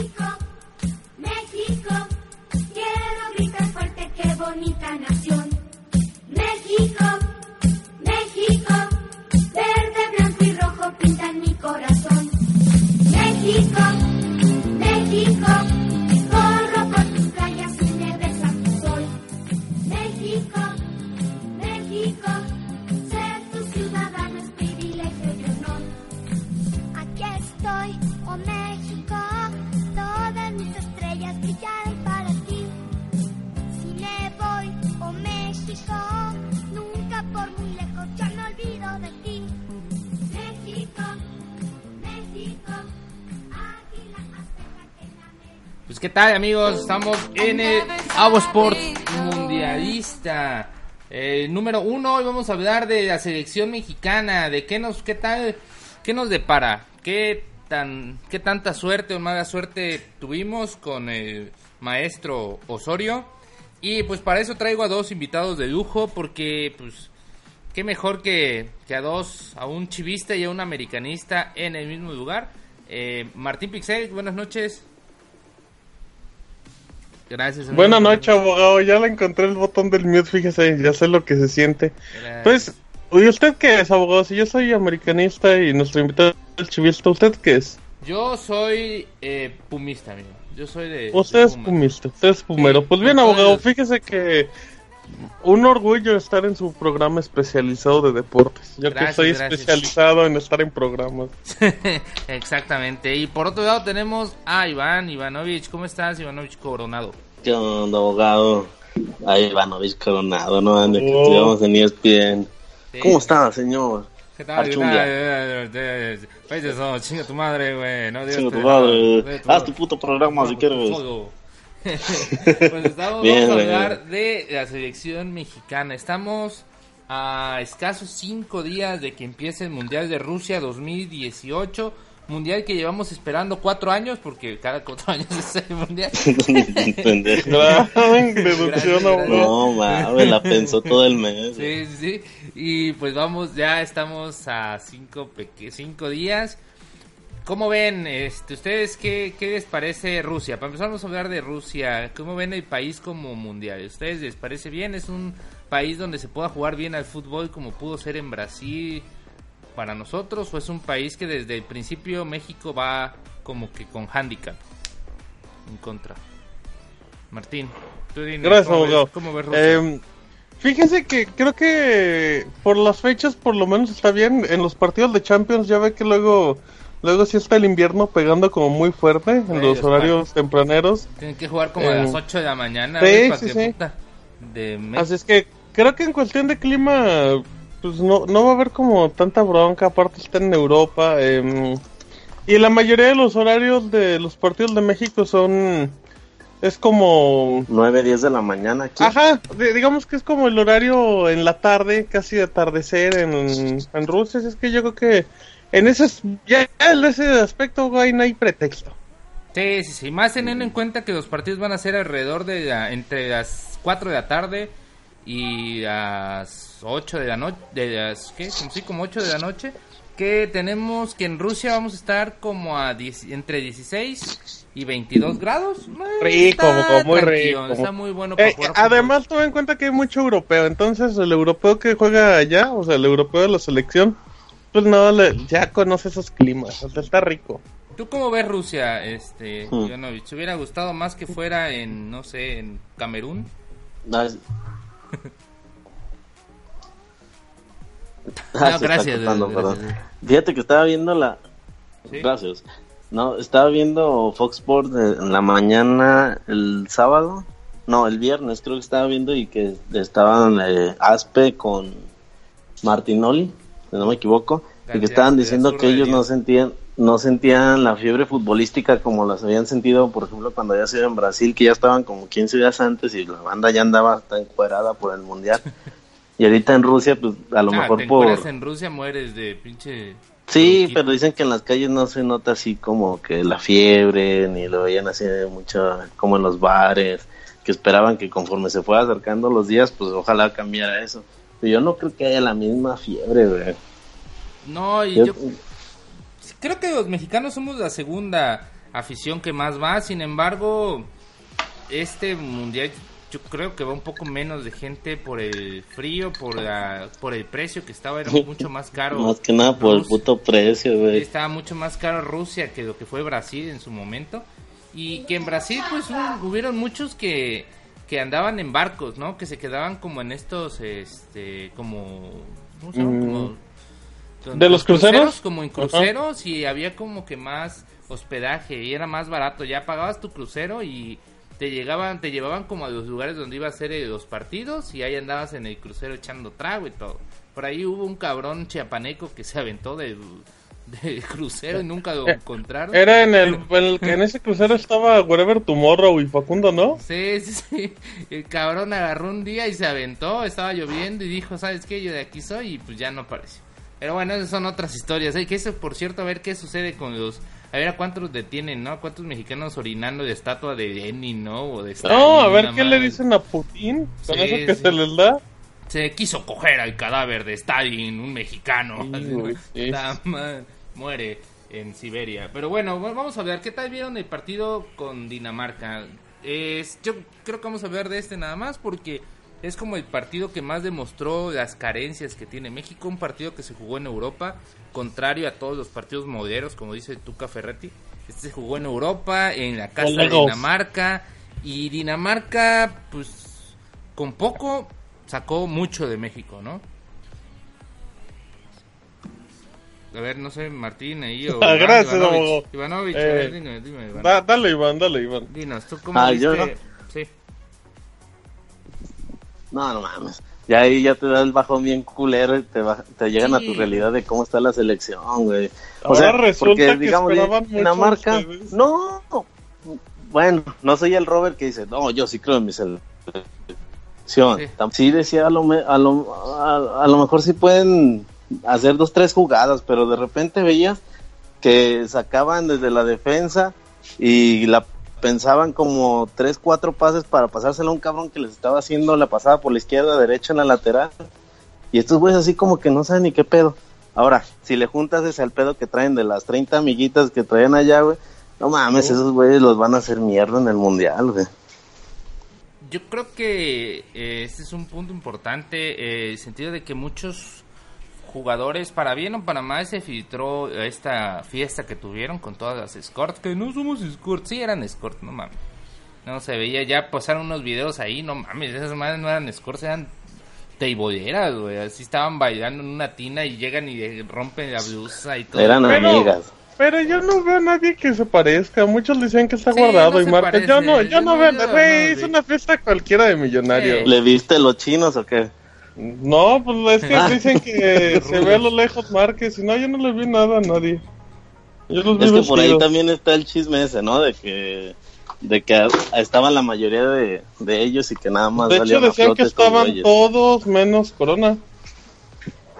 México, México, quiero gritar fuerte, qué bonita nación. México, México, verde, blanco y rojo pintan mi corazón. México, qué tal amigos, estamos en el Avo Sport Mundialista. Eh, número uno, hoy vamos a hablar de la selección mexicana, de qué nos, qué tal, qué nos depara, qué tan, qué tanta suerte o mala suerte tuvimos con el maestro Osorio. Y pues para eso traigo a dos invitados de lujo, porque pues qué mejor que, que a dos, a un chivista y a un americanista en el mismo lugar. Eh, Martín Pixel, buenas noches. Gracias. amigo. Buenas noches, abogado. Ya le encontré el botón del mute, fíjese, ya sé lo que se siente. Gracias. Pues, ¿y usted qué es, abogado? Si yo soy americanista y nuestro invitado es el chivista, ¿usted qué es? Yo soy eh, pumista, amigo. Yo soy de. Usted de es pumista, usted es pumero. Sí, Pues bien, abogado, fíjese que un orgullo estar en su programa especializado de deportes. Yo que Gracias, soy gracias. especializado en estar en programas. Exactamente. Y por otro lado tenemos a Iván Ivanovich. ¿Cómo estás, Ivanovich Coronado? ¿Qué onda, abogado? Ahí Ivanovich Coronado, ¿no? De que Oh. estudiamos en ESPN. Sí. ¿Cómo está, señor? ¿Qué tal? ¿Qué Archundia. tal? Pues chinga tu madre, güey. No Chinga tu que- madre. Haz tu puto programa si quieres. Pues estamos, Bien, vamos a hablar de la selección mexicana. Estamos a escasos cinco días de que empiece el Mundial de Rusia 2018. Mundial que llevamos esperando cuatro años, porque cada cuatro años es el Mundial. Abogado. No, mames, la pensó todo el mes. Sí, sí, sí. Y pues vamos, ya estamos a cinco, peque- cinco días. ¿Cómo ven, este, ustedes qué, qué les parece Rusia? Para empezar vamos a hablar de Rusia. ¿Cómo ven el país como mundial? ¿Ustedes les parece bien? ¿Es un país donde se pueda jugar bien al fútbol como pudo ser en Brasil para nosotros? ¿O es un país que desde el principio México va como que con handicap en contra? Martín, tú dime, Gracias, ¿cómo ves- abogado. ¿Cómo ves Rusia? Em, fíjense que creo que por las fechas por lo menos está bien. En los partidos de Champions ya ve que luego luego sí está el invierno pegando como muy fuerte en Güey, los horarios tempraneros. Tienen que jugar como a Eh, las 8 de la mañana, sí, sí, sí. puta de Así es que creo que en cuestión de clima pues no, no va a haber como tanta bronca. Aparte está en Europa. em, y la mayoría de los horarios de los partidos de México son... Es como 9, 10 de la mañana aquí. Ajá, di- digamos que es como el horario en la tarde, casi de atardecer en, en Rusia. así Es que yo creo que en ese, as- ya en ese aspecto güey, no hay pretexto. Sí, sí, sí, más teniendo en cuenta que los partidos van a ser alrededor de la- entre las 4 de la tarde y las 8 de la noche, de las, ¿qué? Como, sí, como 8 de la noche, que tenemos que en Rusia vamos a estar como a 10 entre 16 y 22 grados. Eh, Rico, está muy rico. Está muy bueno para Eh, jugar fútbol. además, toma en cuenta que hay mucho europeo. Entonces, el europeo que juega allá, o sea, el europeo de la selección, pues no, le- ya conoce esos climas. O sea, está rico. ¿Tú cómo ves Rusia, este, Hmm. ¿Te hubiera gustado más que fuera en, no sé, en Camerún? Ah, es- No, Ah, gracias, cortando, gracias. perdón. Fíjate que estaba viendo la. Sí. Gracias. No, estaba viendo Fox Sports en la mañana el sábado. No, el viernes creo que estaba viendo y que estaban eh, Aspe con Martinoli, si no me equivoco. Porque estaban diciendo que ellos no sentían no sentían la fiebre futbolística como las habían sentido, por ejemplo, cuando había sido en Brasil, que ya estaban como 15 días antes y la banda ya andaba tan encuerada por el mundial. Y ahorita en Rusia, pues a lo Ah, mejor te por. en Rusia mueres de pinche... Sí, pero dicen que en las calles no se nota así como que la fiebre, ni lo veían así mucho como en los bares, que esperaban que conforme se fuera acercando los días, pues ojalá cambiara eso. Pero yo no creo que haya la misma fiebre, güey. No, y Yo- yo creo que los mexicanos somos la segunda afición que más va, sin embargo, este mundial yo creo que va un poco menos de gente por el frío, por la, por el precio que estaba, era mucho más caro. Más que nada por el Rusia. puto precio, güey. Estaba mucho más caro Rusia que lo que fue Brasil en su momento. Y que en Brasil, pues hubieron muchos que, que andaban en barcos, ¿no? Que se quedaban como en estos, este, como. ¿Cómo se llama? Mm. Como- ¿De los cruceros? Como en Ajá. cruceros y había como que más hospedaje y era más barato. Ya pagabas tu crucero y te llegaban, te llevaban como a los lugares donde iba a ser eh, los partidos y ahí andabas en el crucero echando trago y todo. Por ahí hubo un cabrón chiapaneco que se aventó del, del crucero y nunca lo encontraron. Era en el, el que en ese crucero estaba Wherever Tomorrow y Facundo, ¿no? Sí, sí, sí. El cabrón agarró un día y se aventó, estaba lloviendo y dijo, ¿sabes qué? Yo de aquí soy y pues ya no apareció. Pero bueno, esas son otras historias. Hay que eso, por cierto, a ver qué sucede con los... A ver a cuántos detienen, ¿no? A cuántos mexicanos orinando de estatua de Lenin, ¿no? O de Stalin, No, a ver qué le dicen a Putin con Sí, eso que sí. se les da. Se quiso coger al cadáver de Stalin, un mexicano. Sí, Así, ¿no? sí. Muere en Siberia. Pero bueno, va- vamos a ver qué tal vieron el partido con Dinamarca. Es, yo creo que vamos a hablar de este nada más porque es como el partido que más demostró las carencias que tiene México. Un partido que se jugó en Europa, contrario a todos los partidos modernos, como dice Tuca Ferretti. Este se jugó en Europa, en la casa de. Dinamarca. Y Dinamarca, pues, con poco sacó mucho de México, ¿no? A ver, no sé, Martín ahí o... Iván, gracias, Ivanovich. abogado. Ivanovic, a Eh, ver, dime, dime, Iván. Da- dale, Iván, dale, Iván. Dinos, ¿tú cómo Ah, viste? yo, ¿no? Sí. No, no mames. Ya ahí ya te da el bajón bien culero y te, va- te llegan a tu realidad de cómo está la selección, güey. O Ahora sea, resulta porque que digamos, esperaban Dinamarca, ustedes. no, bueno, no soy el Robert que dice, no, yo sí creo en mi selección. Sí. Decía, a lo, me- a, lo, a, a lo mejor sí pueden hacer dos, tres jugadas, pero de repente veías que sacaban desde la defensa y la pensaban como tres, cuatro pases para pasárselo a un cabrón que les estaba haciendo la pasada por la izquierda, derecha en la lateral. Y estos güeyes así como que no saben ni qué pedo. Ahora, si le juntas ese al pedo que traen de las 30 amiguitas que traen allá, güey, no mames, esos güeyes los van a hacer mierda en el mundial, güey. Yo creo que eh, este es un punto importante, eh, el sentido de que muchos jugadores, para bien o para mal, se filtró esta fiesta que tuvieron con todas las escorts, que no somos escorts, sí eran escorts, no mames. No se veía, ya pasaron unos videos ahí, no mames, esas madres no eran escorts, eran teiboleras, güey, así estaban bailando en una tina y llegan y rompen la blusa y todo. Eran Pero- amigas. Pero yo no veo a nadie que se parezca. Muchos dicen que está Sí, guardado no y marca. parece. Yo no, yo Yo no no, veo. Güey, no, es una fiesta cualquiera de millonario. Sí. ¿Le viste los chinos o qué? No, pues es que dicen que se ve a lo lejos Márquez. Y no, yo no le vi nada a nadie. Yo los vi Es que por ahí también está el chisme ese, ¿no? De que de que estaban la mayoría de, de ellos y que nada más De hecho, decían que estaban todos menos Corona.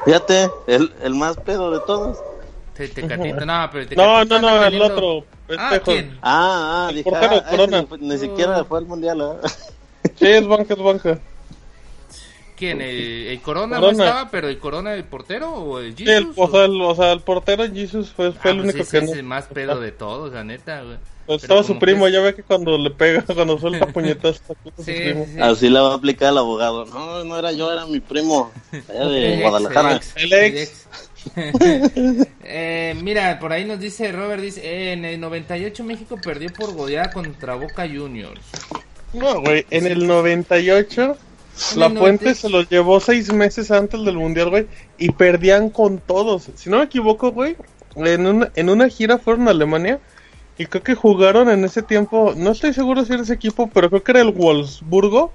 Fíjate, el, el más pedo de todos. Te- Tecatito, no, pero el No, no, no, el otro. Ah, Este, ¿quién? Ah, ah, El dije, ah, ese Corona. ni ni siquiera fue al mundial, ¿eh? Sí, es banca, es banca. ¿Quién? ¿El, el Corona, no Corona. estaba, pero el Corona el portero o el Sí, Jesus? el, o, sea, el, o sea, el portero Jesus fue, fue Ah, el pues único ese que es no. el más pedo de todos, la neta, güey. Pues Pero estaba su primo, es- ya ve que cuando le pega, cuando suelta puñetas, Sí, sí, sí. Así la va a aplicar el abogado. No, no era yo, era mi primo. Allá El de ex, Guadalajara. el ex, El el ex. Eh, mira, por ahí nos dice Robert, dice, eh, en el 98 México perdió por goleada contra Boca Juniors. No, güey, en el 98 En la Puente 90. se los llevó seis meses antes del Mundial, güey, y perdían con todos. Si no me equivoco, güey, en una, en una gira fueron a Alemania y creo que jugaron en ese tiempo, no estoy seguro si era ese equipo, pero creo que era el Wolfsburgo.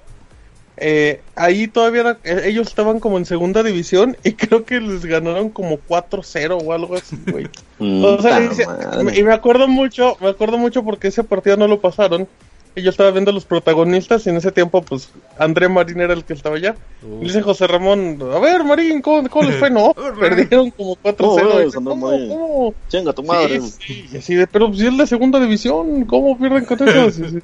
eh, ahí todavía era- eh, ellos estaban como en segunda división y creo que les ganaron como 4-0 o algo así, güey. O sea, madre. y me acuerdo mucho, me acuerdo mucho porque ese partido no lo pasaron. Y yo estaba viendo a los protagonistas y en ese tiempo, pues, André Marín era el que estaba allá. Y le dice José Ramón, a ver, Marín, ¿cómo, cómo les fue? No, perdieron como 4-0. ¿Cómo Y ¿Cómo? Chinga tu madre. Sí, sí, y así de, pero si es de segunda división, ¿cómo pierden con eso?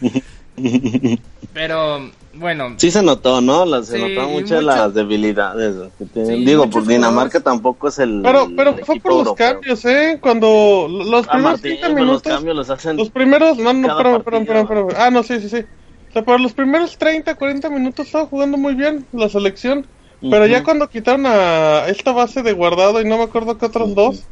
Sí, sí. Pero, bueno, Sí se notó, ¿no? La- se Sí, y muchas mucho- las debilidades que tienen. Sí, Digo, pues Dinamarca tampoco es el. Pero, pero el fue por los europeo. cambios, ¿eh? Cuando los primeros Martín, 30 pero los minutos... cambios los hacen. Los primeros, no, no, espérame, partido. espérame, espérame. Ah, no, sí, sí, sí. O sea, para los primeros 30, 40 minutos estaba jugando muy bien la selección. Pero ya cuando quitaron a esta base de guardado y no me acuerdo qué otros dos.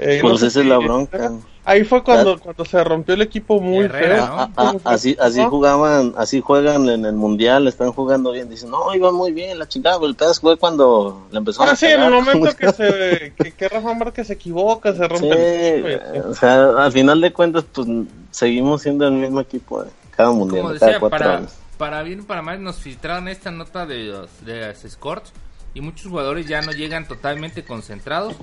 Eh, no Pues sé esa es la bronca. Ahí fue cuando, cuando se rompió el equipo muy Herrera, feo. ¿no? Ah, ah, así, así jugaban, así juegan en el mundial, están jugando bien. Dicen, no, iban muy bien, la chingada. El pedazo fue cuando le empezó Ah, a sí, en el momento que, se, que, que Rafa Márquez se equivoca, se rompe el equipo. y o sea, al final de cuentas, pues seguimos siendo el mismo equipo de cada mundial, como cada cuatro para, años. para bien o para mal nos filtraron esta nota de los de las scores y muchos jugadores ya no llegan totalmente concentrados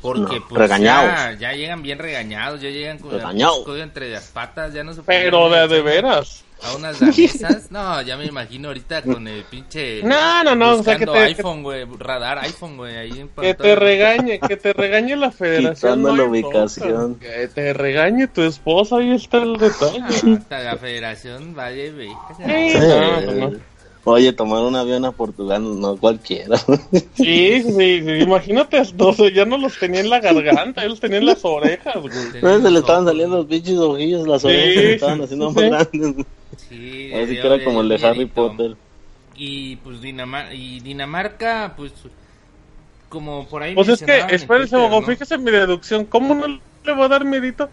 porque No, pues regañados. ya, ya llegan bien regañados, ya llegan con Regañados. el código entre las patas, ya no se Pero de, de veras. a unas danesas. No, ya me imagino ahorita con el pinche No, no, no, o sea, que te- iPhone, güey, radar iPhone, güey, ahí en Que te regañe, que te regañe la federación. No la ubicación. Que te regañe tu esposa, ahí está el detalle. Ah, hasta la federación vale, güey. Sí, Sí. no, no, no. Oye, tomar un avión a Portugal, no cualquiera. Sí, sí, sí, imagínate, o sea, ya no los tenía en la garganta, ya los tenía en las orejas, güey. No, se le estaban saliendo los pinches ojillos, las Sí, orejas se le estaban sí, haciendo sí, más sí. grandes. Sí, Así que era como el de. Harry Potter. Y pues Dinamar y Dinamarca, pues como por ahí Pues es que, espérense, ¿no? fíjese en mi deducción, ¿cómo no le va a dar miedito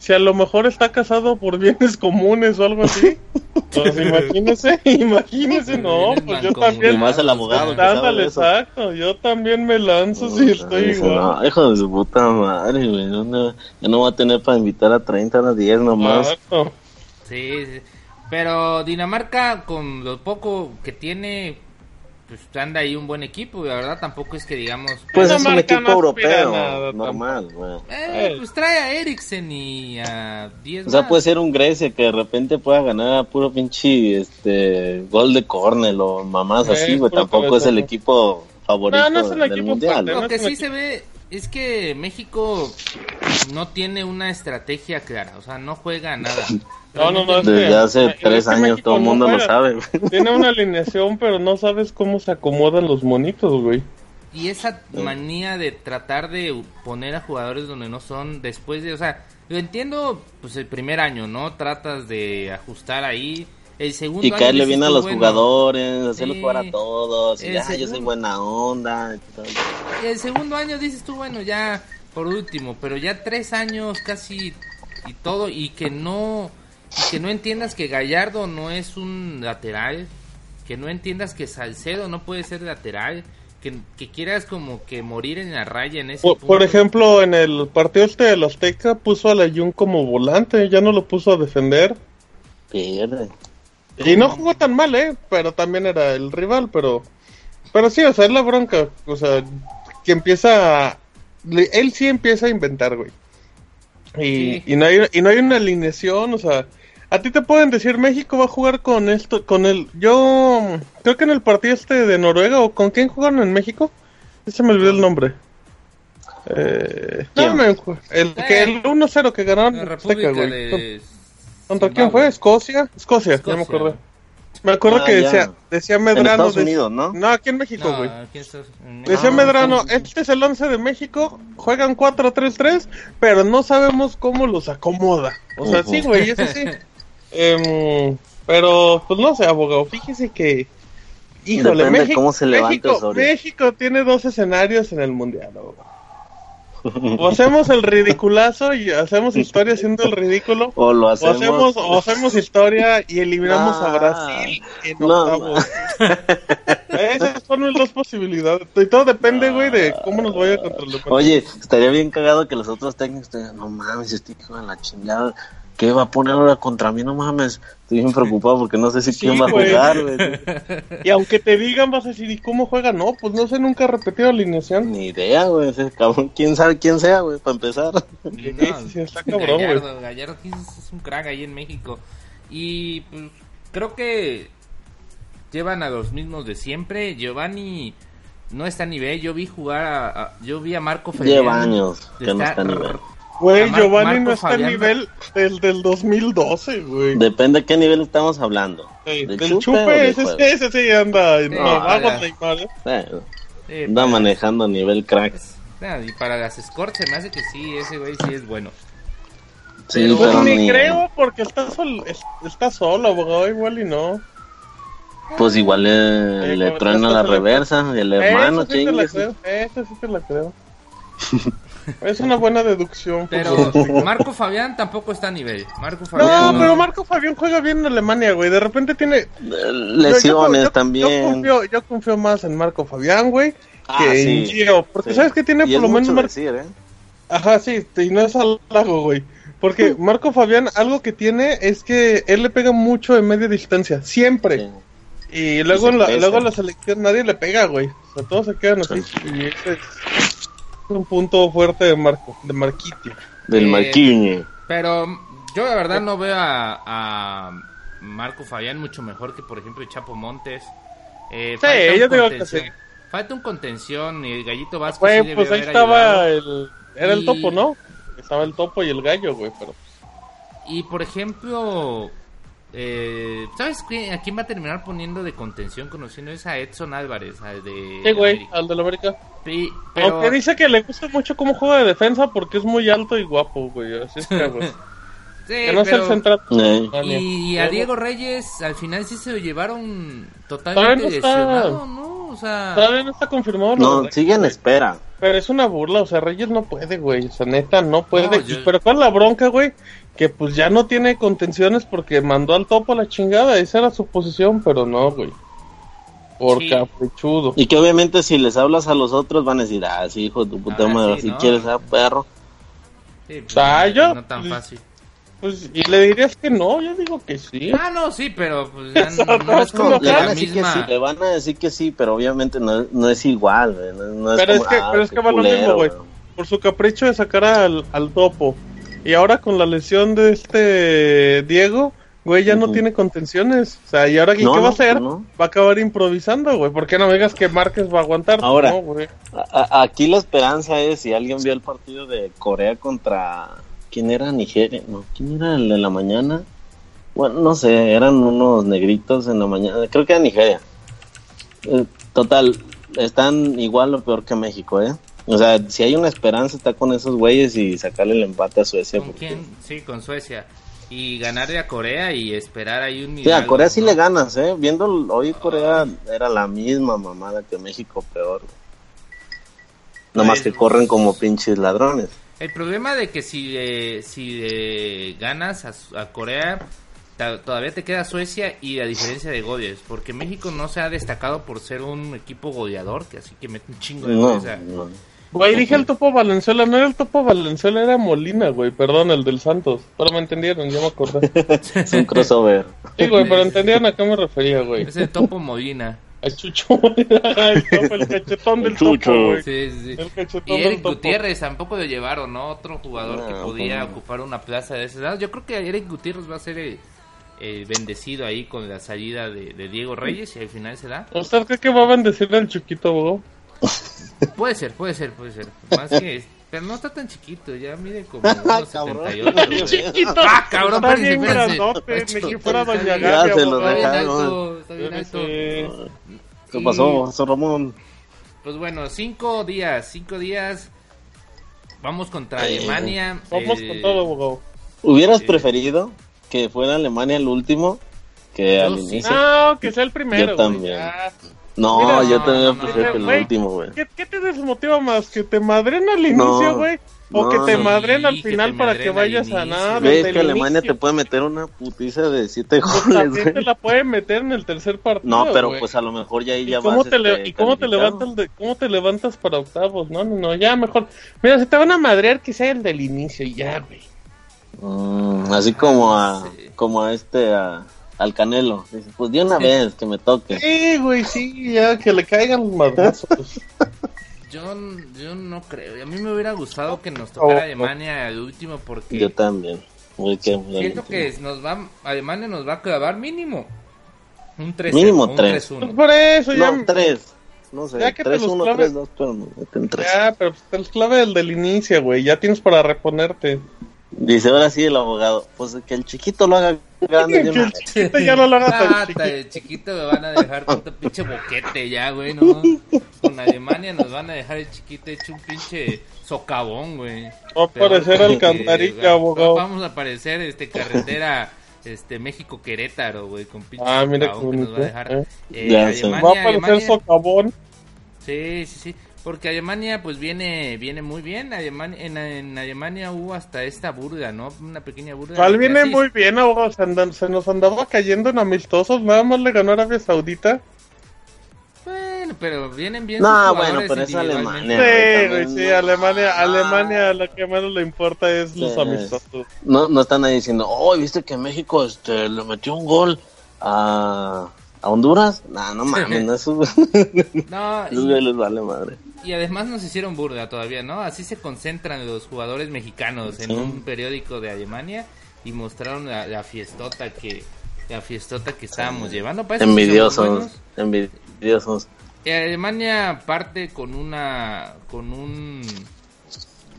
si a lo mejor está casado por bienes comunes o algo así? Pues imagínese, imagínese, no, pues yo Y también, más el abogado ándale, exacto, yo también me lanzo si estoy Dice, igual. No, hijo de su puta madre, güey. No, no, ya no va a tener para invitar a 30, a 10 nomás. Exacto. Sí, sí. Pero Dinamarca con lo poco que tiene pues anda ahí un buen equipo, la verdad tampoco es que digamos Pues es un equipo europeo, nada normal, güey. eh, pues trae a Eriksen y a 10 O sea, más. puede ser un Grecia que de repente pueda ganar a puro pinche este, gol de córner o mamás Eh, así, güey. Tampoco es el equipo favorito No, no es el del equipo mundial. Lo no que sí se ve es que México no tiene una estrategia clara, o sea, no juega a nada. No, no, no, es Desde que- hace tres años México todo el no mundo lo sabe. Tiene una alineación, pero no sabes cómo se acomodan los monitos, güey. Y esa manía de tratar de poner a jugadores donde no son después de, o sea, lo entiendo, pues el primer año, ¿no? Tratas de ajustar ahí. El segundo Y caerle bien a los bueno, jugadores, hacerlos Sí. jugar a todos. Y ya, yo soy buena onda. Y el segundo año dices tú, bueno, ya por último, pero ya tres años casi y todo, y que no, y que no entiendas que Gallardo no es un lateral, que no entiendas que Salcedo no puede ser lateral, que, que quieras como que morir en la raya en ese Por, punto. por ejemplo, en el partido este del Azteca puso a la Jun como volante, ya no lo puso a defender. Pierde. Y no jugó tan mal, ¿eh? Pero también era el rival, pero... Pero sí, o sea, es la bronca. O sea, que empieza... a- Él sí empieza a inventar, güey. Y, Sí. y, no hay, y no hay una alineación, o sea... A ti te pueden decir, México va a jugar con esto, con el... Yo creo que en el partido este de Noruega, ¿o con quién jugaron en México? Se me olvidó el nombre. Eh, no me el, que el 1-0 que ganaron la en Azteca, güey. de ¿Contra quién fue? ¿Escocia? Escocia, ya Escocia. me acordé. Me acuerdo Ah, que ya. decía, decía Medrano. Estados de- Unidos, ¿no? No, aquí en México, No, güey. en Decía Ah, Medrano, este es el 11 de México, juegan 4-3-3, pero no sabemos cómo los acomoda. O sea, Ujú. sí, güey, eso sí. Em, pero, pues no sé, abogado, fíjese que... Híjole, Depende de México, cómo se México. México tiene dos escenarios en el Mundial, abogado. O hacemos el ridiculazo y hacemos historia haciendo el ridículo, O lo o hacemos. hacemos, o hacemos historia y eliminamos a Ah, Brasil en no, octavos. Esas son las dos posibilidades. Y todo depende, güey, de cómo nos vaya contra el Oye, estaría bien cagado que los otros técnicos te no mames, hijo de la chingada. ¿Qué va a poner ahora contra mí? No mames, estoy bien preocupado porque no sé si Sí, quién va a jugar, güey. Y aunque te digan, vas a decir, ¿y cómo juega? No, pues no sé, nunca he repetido alineación. Ni idea, güey, ese cabrón, quién sabe quién sea, güey, para empezar. Sí, sí, sí, está cabrón, güey. Gallardo, Gallardo es, un crack ahí en México. Y pues, creo que llevan a los mismos de siempre. Giovanni no está a nivel. Yo vi jugar a, a- yo vi a Marco Fabián. Lleva años que no está a nivel. Güey, Giovanni Marco no está a Fabián. nivel del, del 2012, güey. Depende de qué nivel estamos hablando. Sí, ¿Del del chupe chupe, ese, juego? ese sí anda en Sí, no, ¿eh? Eh, Sí, anda para- manejando a nivel crack. Nada, y para las scores se me hace que sí, ese güey sí es bueno. Sí, Pero- Pues pero ni ni- creo porque está, sol, es- está solo, abogado, igual y no. Pues igual le, Eh, le truena la reversa el hermano, la creo, eso sí te la creo. es una buena deducción. Pero. Marco Fabián tampoco está a nivel. Marco Fabián No, pero Marco Fabián juega bien en Alemania, güey. De repente tiene... Eh, yo- yo- Lesiones yo- Yo también. confío, yo confío más en Marco Fabián, güey, Ah, que sí. en Gio. Porque Sí. sabes que tiene Y por lo menos... Mar- decir, ¿eh? Ajá, sí, y no es halago, güey. Porque Marco Fabián, algo que tiene es que él le pega mucho en media distancia, siempre. Sí. Y luego, en la, luego en la selección nadie le pega, güey. O sea, todos se quedan así. Y ese es un punto fuerte de Marco, de Marquitio. Del Eh. Pero yo la verdad no veo a, a Marco Fabián mucho mejor que por ejemplo Chapo Montes. Eh, Sí, falta un yo digo que contención. sí. Falta un contención y el Gallito Vázquez. Güey, sí debió pues ahí haber estaba ayudado. el... Era el topo, ¿no? Estaba el topo y el gallo, güey, pero... Y por ejemplo, eh, ¿sabes qué? a quién va a terminar poniendo de contención conociendo es a Edson Álvarez, al de Sí, güey, América. al del América. Sí, pero Aunque dice que le gusta mucho cómo juega de defensa porque es muy alto y guapo, güey. Así es que, güey. sí, que no es el central. Y a Diego Reyes al final sí se lo llevaron totalmente no está. lesionado, ¿no? O sea, Todavía no está confirmado. No, de- sigue en espera. Pero es una burla, o sea, Reyes no puede, güey. O sea, neta, no puede. No, yo- Pero ¿cuál es la bronca, güey? Que pues ya no tiene contenciones porque mandó al topo a la chingada. Esa era su posición, pero no, güey. Por Sí. caprichudo. Y que obviamente si les hablas a los otros van a decir, ah, sí, hijo de tu puta Ah, madre, sí, si no. quieres ser perro. sí, pues, Ah, yo- no tan fácil. Pues, y le dirías que no, yo digo que sí. Ah, no, sí, pero pues ya no, no es como Le van a la decir misma. que sí, le van a decir que sí, pero obviamente no, no es igual, güey, no, no pero es como, que, ah, pero es que va lo mismo, güey. Por su capricho de sacar al, al topo. Y ahora con la lesión de este Diego, güey, ya no tiene contenciones. O sea, ¿y ahora ¿y No, qué va a hacer? no. Va a acabar improvisando, güey. ¿Por qué no me digas que Márquez va a aguantar? Ahora. No, güey. A- aquí la esperanza es, si alguien vio el partido de Corea contra... ¿Quién era? Nigeria. No, ¿quién era el de la mañana? Bueno, no sé, eran unos negritos en la mañana. Creo que era Nigeria. Eh, total, están igual o peor que México, ¿eh? O sea, si hay una esperanza está con esos güeyes y sacarle el empate a Suecia. ¿Con porque- quién? Sí, con Suecia. Y ganarle a Corea y esperar ahí un Sí, a milagro, Corea sí ¿no? le ganas, ¿eh? Viendo hoy Corea era la misma mamada que México, peor. Nomás que corren como pinches ladrones. El problema de que si le- si le ganas a, Corea, todavía te queda Suecia y a diferencia de goles, porque México no se ha destacado por ser un equipo goleador, que así que mete un chingo de No, goles. a- no. Güey, dije el topo Valenzuela. No era el topo Valenzuela, era Molina, güey. Perdón, el del Santos. Pero me entendieron, ya me acordé. Es un crossover. Sí, güey, pero entendieron a qué me refería, güey. Es el Topo Molina. A Chucho Molina, el, topo, el cachetón del Chucho. topo, güey. Sí, sí. El cachetón Y del Eric topo. Gutiérrez tampoco lo llevaron, ¿no? Otro jugador que podía no. ocupar una plaza de ese lado. Yo creo que Eric Gutiérrez va a ser el, el bendecido ahí con la salida de, de Diego Reyes y al final se da. ¿Usted cree que va a bendecir al chiquito, abogado? Puede ser, puede ser, puede ser. Más que, pero no está tan chiquito, ya mide como Ay, 1.78. güey. Chiquito. Ah, cabrón, Está bien grandote, ni que fuera Doña Gaby, se lo abogado. Está bien dejaron. está bien alto. ¿Qué pasó, José Ramón? Pues bueno, cinco días, cinco días. Vamos contra Alemania. Vamos eh, con todo, abogado. ¿Hubieras Sí. preferido que fuera Alemania el último que al inicio? No, que sea el primero, Yo también. No, Mira, yo también prefiero que el último, güey. ¿Qué, qué te desmotiva más? ¿Que te madren al inicio, güey? ¿O no, que te no. madren al Sí, final para que vayas a nada? Ves que Alemania inicio? te puede meter una putiza de siete Pues goles, también te güey. la puede meter en el tercer partido. No, pero güey. pues a lo mejor ya ahí ¿Y ya cómo, vas, te este, ¿Y cómo te levantas de, cómo te levantas para octavos? No, no, no, ya mejor. Mira, si te van a madrear, que sea el del inicio y ya, güey. Mm, así como a, como a este, a, al Canelo. Dice, pues de una vez que me toque. Sí, güey, sí, ya que le caigan los madrazos. Yo, yo no creo. A mí me hubiera gustado que nos tocara Oh, Alemania al último porque Yo también. Muy siento que nos va Alemania nos va a clavar mínimo un 3 Mínimo un tres. 3-1. Por eso ya. No, tres. No sé, Ya que te los 3-1, claves. 3-2, pero no, meten tres. Ya, pero pues, te los clave el del inicio, güey. Ya tienes para reponerte. Dice ahora sí el abogado, pues que el chiquito lo haga grande Que el chiquito ya no lo hagas tan Ah, chiquito. el chiquito me van a dejar con tu pinche boquete ya, güey, ¿no? Con Alemania nos van a dejar el chiquito hecho un pinche socavón, güey. Va a aparecer alcantarilla, abogado. Vamos a aparecer este carretera este México Querétaro, güey, con pinche Ah, mira que nos va a dejar. eh. Eh. Alemania, Va a aparecer Alemania- socavón. Sí, sí, sí. Porque Alemania, pues viene viene muy bien. Alemania, en, en Alemania hubo hasta esta burga, ¿no? Una pequeña burga. ¿Cuál viene muy bien, abogado? Se, andan- se nos andaba cayendo en amistosos. Nada más le ganó Arabia Saudita. Bueno, pero vienen bien. No, bueno, pero es. Alemania. Sí, güey, sí, no. Alemania, Ah. Alemania lo que menos le importa es los Sí. amistosos. No, no están ahí diciendo, oh, ¿viste que México este, le metió un gol a, a Honduras? Nah, no mames, no, eso, No, y, les vale madre. y además nos hicieron burga todavía, ¿no? Así se concentran los jugadores mexicanos en Sí. un periódico de Alemania y mostraron la, la fiestota que la fiestota que estábamos llevando. Parece que somos Envidiosos, envidiosos. Eh, Alemania parte con una con un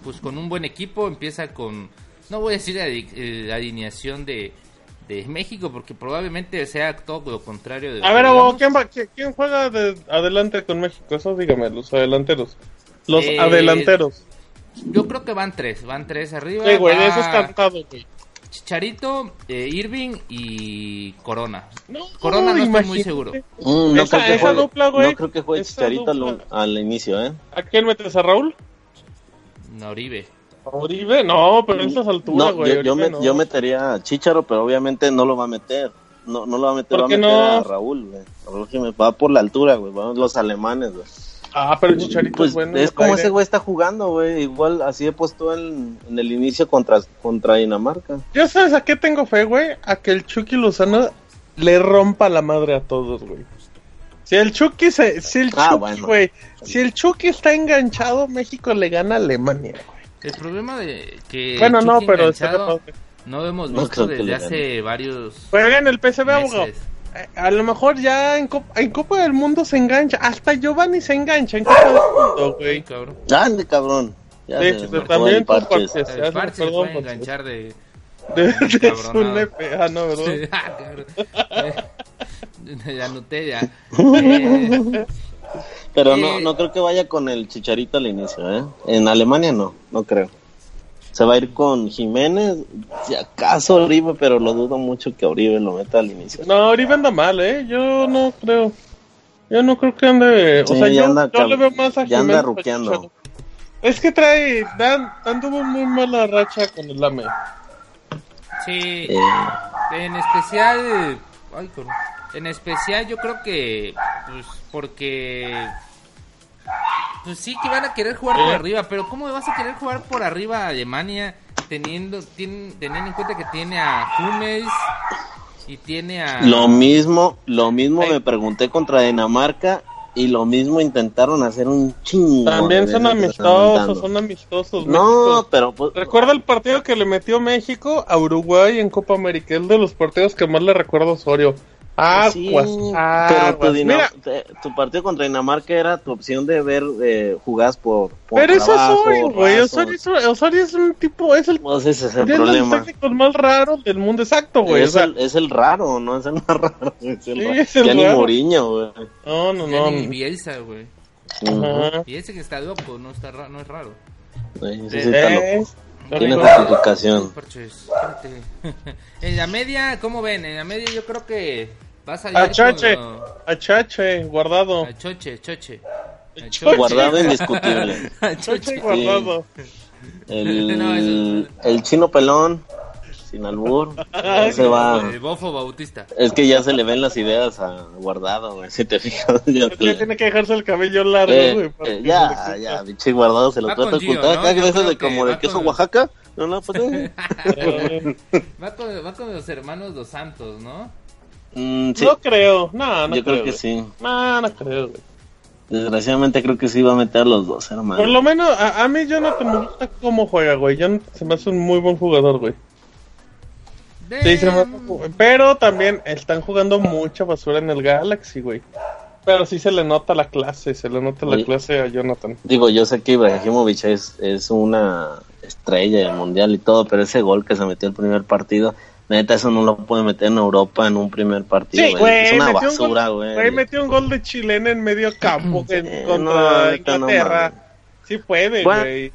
pues con un buen equipo empieza con no voy a decir la, la alineación de, de México porque probablemente sea todo lo contrario de A ver, abogado. ¿quién, va, quién, quién juega de adelante con México? Eso dígame, los adelanteros. Los Eh, adelanteros. yo creo que van tres van tres arriba Sí, güey, va eso es cantado, güey. Chicharito eh, Irving y Corona No, Corona no estoy muy seguro Mm, no, Esa- creo que esa juegue, dupla, güey, no creo que juegue Chicharito al, inicio, ¿eh? ¿A quién metes a Raúl? no, Oribe ¿A Oribe? No, pero a estas alturas, No, güey. yo, yo, Oribe me- no. yo metería a Chicharo, pero obviamente no lo va a meter. No, no lo va a meter, ¿Por va a meter no? a Raúl, güey. Raúl Jiménez va por la altura, güey. Van los alemanes, güey. Ah, pero Chicharito Pues es bueno. es en como aire. ese güey está jugando, güey. Igual así he puesto en, en el inicio contra, contra Dinamarca. Yo sabes a qué tengo fe, güey. A que el Chucky Lozano le rompa la madre a todos, güey. Si el Chucky se, si el Ah, Chucky, bueno. güey, si el Chucky está enganchado, México le gana a Alemania, güey. El problema de que Bueno, no, pero no lo hemos No visto desde hace varios Juega en el PSV, abogado. Eh, A lo mejor ya en Copa, en Copa del Mundo se engancha. Hasta Giovanni se engancha en Copa del Mundo, güey. cabrón ¡Ande, cabrón! Ya Sí, se pues, marcó también tú, parches. Parches. el Ya, parche se perdón, puede Parches. enganchar de De, de su Cabronado. nepe. Ah, no, ¿verdad? Ah, cabrón. Eh, la Nutella. Eh, Pero Eh, no, no creo que vaya con el Chicharito al inicio, ¿eh? En Alemania no, no creo. Se va a ir con Jiménez, si acaso Oribe, pero lo dudo mucho que Oribe lo meta al inicio. No, Oribe anda mal, ¿eh? Yo no creo. Yo no creo que ande. O Sí, sea, ya yo, anda yo le veo más a ya anda Jiménez que a ruqueando. Chicharo. Es que trae. Dan, Dan tuvo muy mala racha con el AME. sí, Eh, en especial. Ay. En especial, yo creo que. Pues porque. Pues sí, que van a querer jugar por arriba. Pero ¿cómo vas a querer jugar por arriba a Alemania teniendo, teniendo en cuenta que tiene a Hummels y tiene a. Lo mismo, lo mismo Ay. me pregunté contra Dinamarca y lo mismo intentaron hacer un chingo. También son amistosos, son amistosos. No, México. pero pues, Recuerda el partido que le metió México a Uruguay en Copa América. Es de los partidos que más le recuerdo a Osorio. Aguas, sí, aguas. pero tu, Dina- Mira, te- tu partido contra Dinamarca era tu opción de ver eh, jugadas por, por pero eso Osorio, güey. Osorio, es- Osorio es un tipo, es el Pues ese es el los problema. técnicos más raros del mundo, exacto, güey. O Es, sea, el, es el raro, no es el más raro. Es el Sí, raro. es el ya ni raro. Mourinho, güey. no, no, Ya no. ni Bielsa, güey. Bielsa que está loco, no, está ra- no es raro. Sí, sí, sí, está loco. Eh, Tiene justificación. En la media, ¿cómo ven? En la media yo creo que va a salir A con Chache, guardado. a Choche, Choche. A Choche. Guardado indiscutible. A Choche. guardado. El, No, eso- el chino pelón. sin albur. Se va. El Bofo Bautista. Es que ya se le ven las ideas a guardado, güey. Si te fijas, ya Es que tiene que dejarse el cabello largo, Eh, güey. eh, ya, ya, pinche guardado se lo Va trata con de ocultar. ¿no? De como de queso con- Oaxaca. No, no, pues. eh. Eh, Va con, va con los hermanos Dos Santos, ¿no? Mm, sí, No creo, no, no yo creo que sí. No, no creo, güey. Desgraciadamente creo que sí va a meter a los dos, Por hermano. lo menos, a, a mí Jonathan me gusta cómo juega, güey. Jonathan se me hace un muy buen jugador, güey. Sí, se me hace ju- Pero también están jugando mucha basura en el Galaxy, güey. Pero sí se le nota la clase, se le nota la Oye. clase a Jonathan. Digo, yo sé que Ibrahimovic es, es una estrella del mundial y todo, pero ese gol que se metió el primer partido, neta, eso no lo puede meter en Europa en un primer partido. Sí, güey. es una basura, güey. güey, metió un gol de chilena en medio campo en- contra no, neta, no Inglaterra. sí puede, Bueno. güey.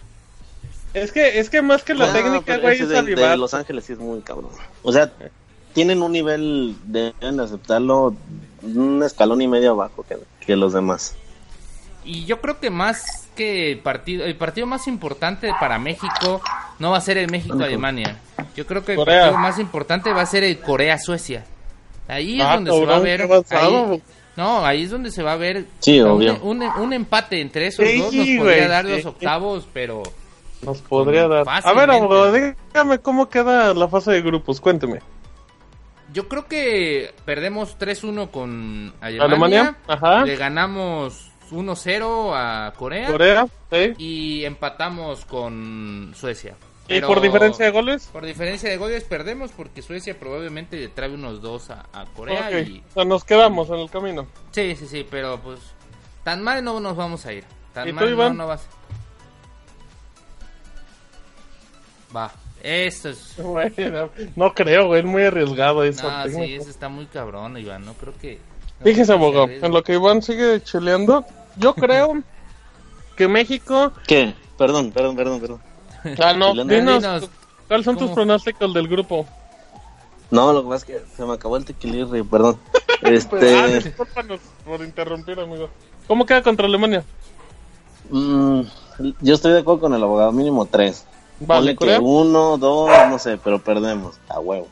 Es que, es que más que la No, técnica, güey, es de, de. Los Ángeles sí es muy cabrón. O sea, tienen un nivel, deben aceptarlo, un escalón y medio abajo que, que los demás. Y yo creo que más que el partido, el partido más importante para México no va a ser el México-Alemania. Yo creo que el Corea. partido más importante va a ser el Corea-Suecia. Ahí es Ah, donde se va a ver. ahí- no, ahí es donde se va a ver. Sí, un, obvio. Un, un empate entre esos Sí, dos nos güey, podría dar sí. los octavos, pero Nos podría dar. A ver, abogado, dígame cómo queda la fase de grupos, cuénteme. yo creo que perdemos 3-1 con Alemania. Alemania, ajá. Le ganamos 1-0 a Corea. Corea, sí. y empatamos con Suecia. ¿Y por diferencia de goles? Por diferencia de goles perdemos porque Suecia probablemente le trae unos dos a, a Corea Ok, y O sea, nos quedamos en el camino. sí, sí, sí, pero pues tan mal no nos vamos a ir. Tan ¿Y tú, mal no, Iván? no vas. Va, esto es no, no creo, güey, es muy arriesgado eso. no, sí, eso está muy cabrón, Iván, no creo que no Fíjese, abogado, en lo que Iván sigue cheleando, yo creo que México... ¿Qué? Perdón, perdón, perdón, perdón. Ah, no, dinos, Dinos, ¿cuáles son tus pronósticos del grupo? No, lo que pasa es que se me acabó el tequilirri, perdón. Pues, ah, Este, discúlpanos por interrumpir, amigo. ¿Cómo queda contra Alemania? mm, yo estoy de acuerdo con el abogado, mínimo tres. Vale, Ponle Corea. que uno, dos, no sé, pero perdemos, a huevo.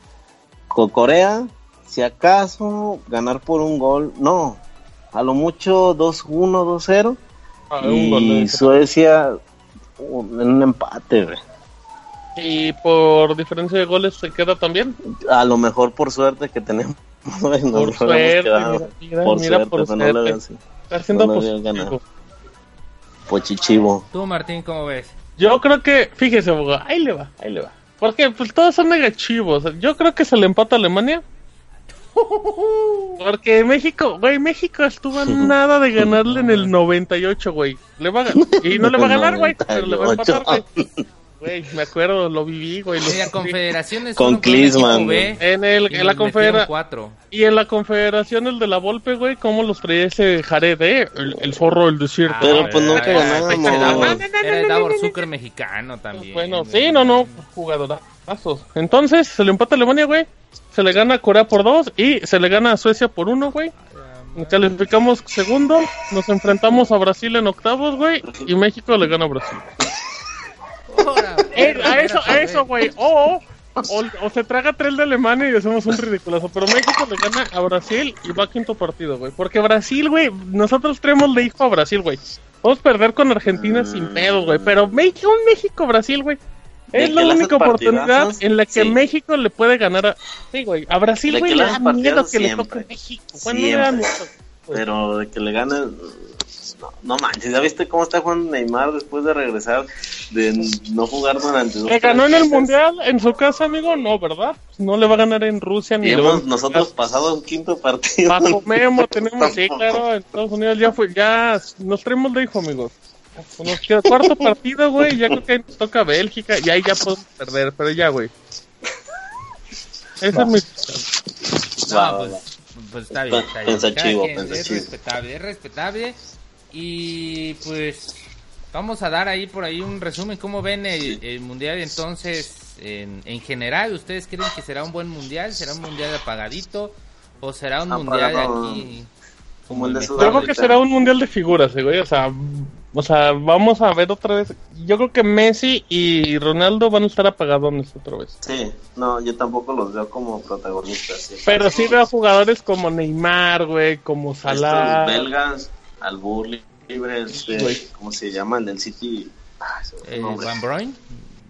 Con Corea, si acaso, ganar por un gol, no, a lo mucho 2-1, 2-0. Ah, Y. Suecia, un- en un empate, güey. Y por diferencia de goles se queda también. A lo mejor por suerte que tenemos. Por suerte, quedado. mira, por mira, suerte, por no veo así. Está siendo No positivo. Pochichivo. Tú, Martín, ¿cómo ves? Yo creo que, fíjese, abogado, ahí le va, ahí le va. Porque pues todos son negativos. Yo creo que se le empata a Alemania. Porque México, güey, México estuvo a nada de ganarle en el 98, güey. Le va a y no le va a ganar, güey, pero le va a empatar, güey. Güey, me acuerdo, lo viví, güey. lo Con B En el, en la confederación cuatro. y en la confederación el de la Volpe, güey, cómo los traía ese Jared, eh? El, el forro del desierto. Pero, pues, nunca ganamos. Era el Davor- No, no, no, Era el no, Davor no, no, Zucker mexicano también. Bueno, sí, no, no, jugadorazos. Entonces, se le empata a Alemania, güey. Se le gana a Corea por dos y se le gana a Suecia por uno, güey. Calificamos segundo, nos enfrentamos a Brasil en octavos, güey, y México le gana a Brasil. Eh, a eso, a eso, güey. O, o, o se traga tres de Alemania y hacemos un ridiculazo. Pero México le gana a Brasil y va a quinto partido, güey. Porque Brasil, güey, nosotros traemos de hijo a Brasil, güey. Vamos a perder con Argentina sin pedo, güey. Pero México, un México-Brasil, güey. ¿De Es la única oportunidad en la que Sí. México le puede ganar a. Sí, güey. A Brasil, güey, le da miedo que le toque México. Bueno, no le da Siempre. miedo. Pero de que le ganen. No, no manches, ¿ya viste cómo está jugando Neymar después de regresar de no jugar durante dos ¿Que ganó en el mundial en su casa, amigo? No, ¿verdad? No le va a ganar en Rusia ni a- hemos nosotros pasado un quinto partido. Bajo Memo tenemos, sí, claro, en Estados Unidos ya fue, ya nos traemos de hijo, amigos. Nos queda cuarto partido, güey, ya creo que nos toca Bélgica y ahí ya podemos perder, pero ya, güey. Ese es mi... No, pues, va. pues está bien, está bien. Pensativo, Cada quien, Es respetable, es respetable. Y pues vamos a dar ahí por ahí un resumen. ¿Cómo ven el, el mundial entonces en, en general? ¿Ustedes creen que será un buen mundial? ¿Será un mundial apagadito? ¿O será un mundial Apagado. aquí? Como el de creo que será un mundial de figuras, eh, güey, o sea, o sea, vamos a ver otra vez. Yo creo que Messi y Ronaldo van a estar apagadones otra vez. Sí, no, yo tampoco los veo como protagonistas. ¿sí? Pero sí veo jugadores como Neymar, güey, como Salah. Estos belgas, Albur libre, este, güey. ¿cómo se llama? El del City. Ah, Eh. Van Bruyne.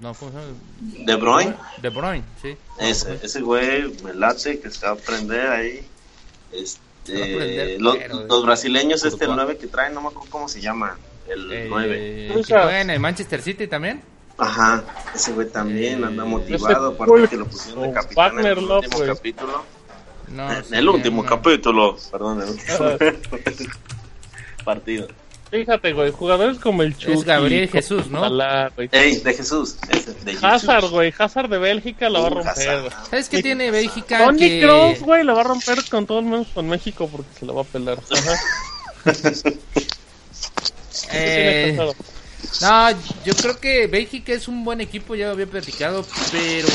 No, ¿cómo se llama? De Bruyne. De Bruyne, sí. Ese, ese güey me late que se va a aprender ahí. Este, aprender, los, pero- los brasileños, este Courtois. 9 que traen, no me acuerdo cómo se llama. El Eh, 9. que juega en el Manchester City también. Ajá, ese güey también Eh, anda motivado. Aparte que lo pusieron de capitán en el último güey. capítulo. No, en se el último llama- capítulo, perdón, el último partido. Fíjate, güey, jugadores como el Chucky. Gabriel como Jesús, ¿no? Ey, de Jesús, de Jesús. Hazard, güey, Hazard de Bélgica la va a Uh, romper, güey. ¿Sabes qué tiene Bélgica? Tony que... Kroos, güey, la va a romper con todo menos con México porque se la va a pelar. Ajá. Eh, no, yo creo que Bélgica es un buen equipo, ya lo había platicado, pero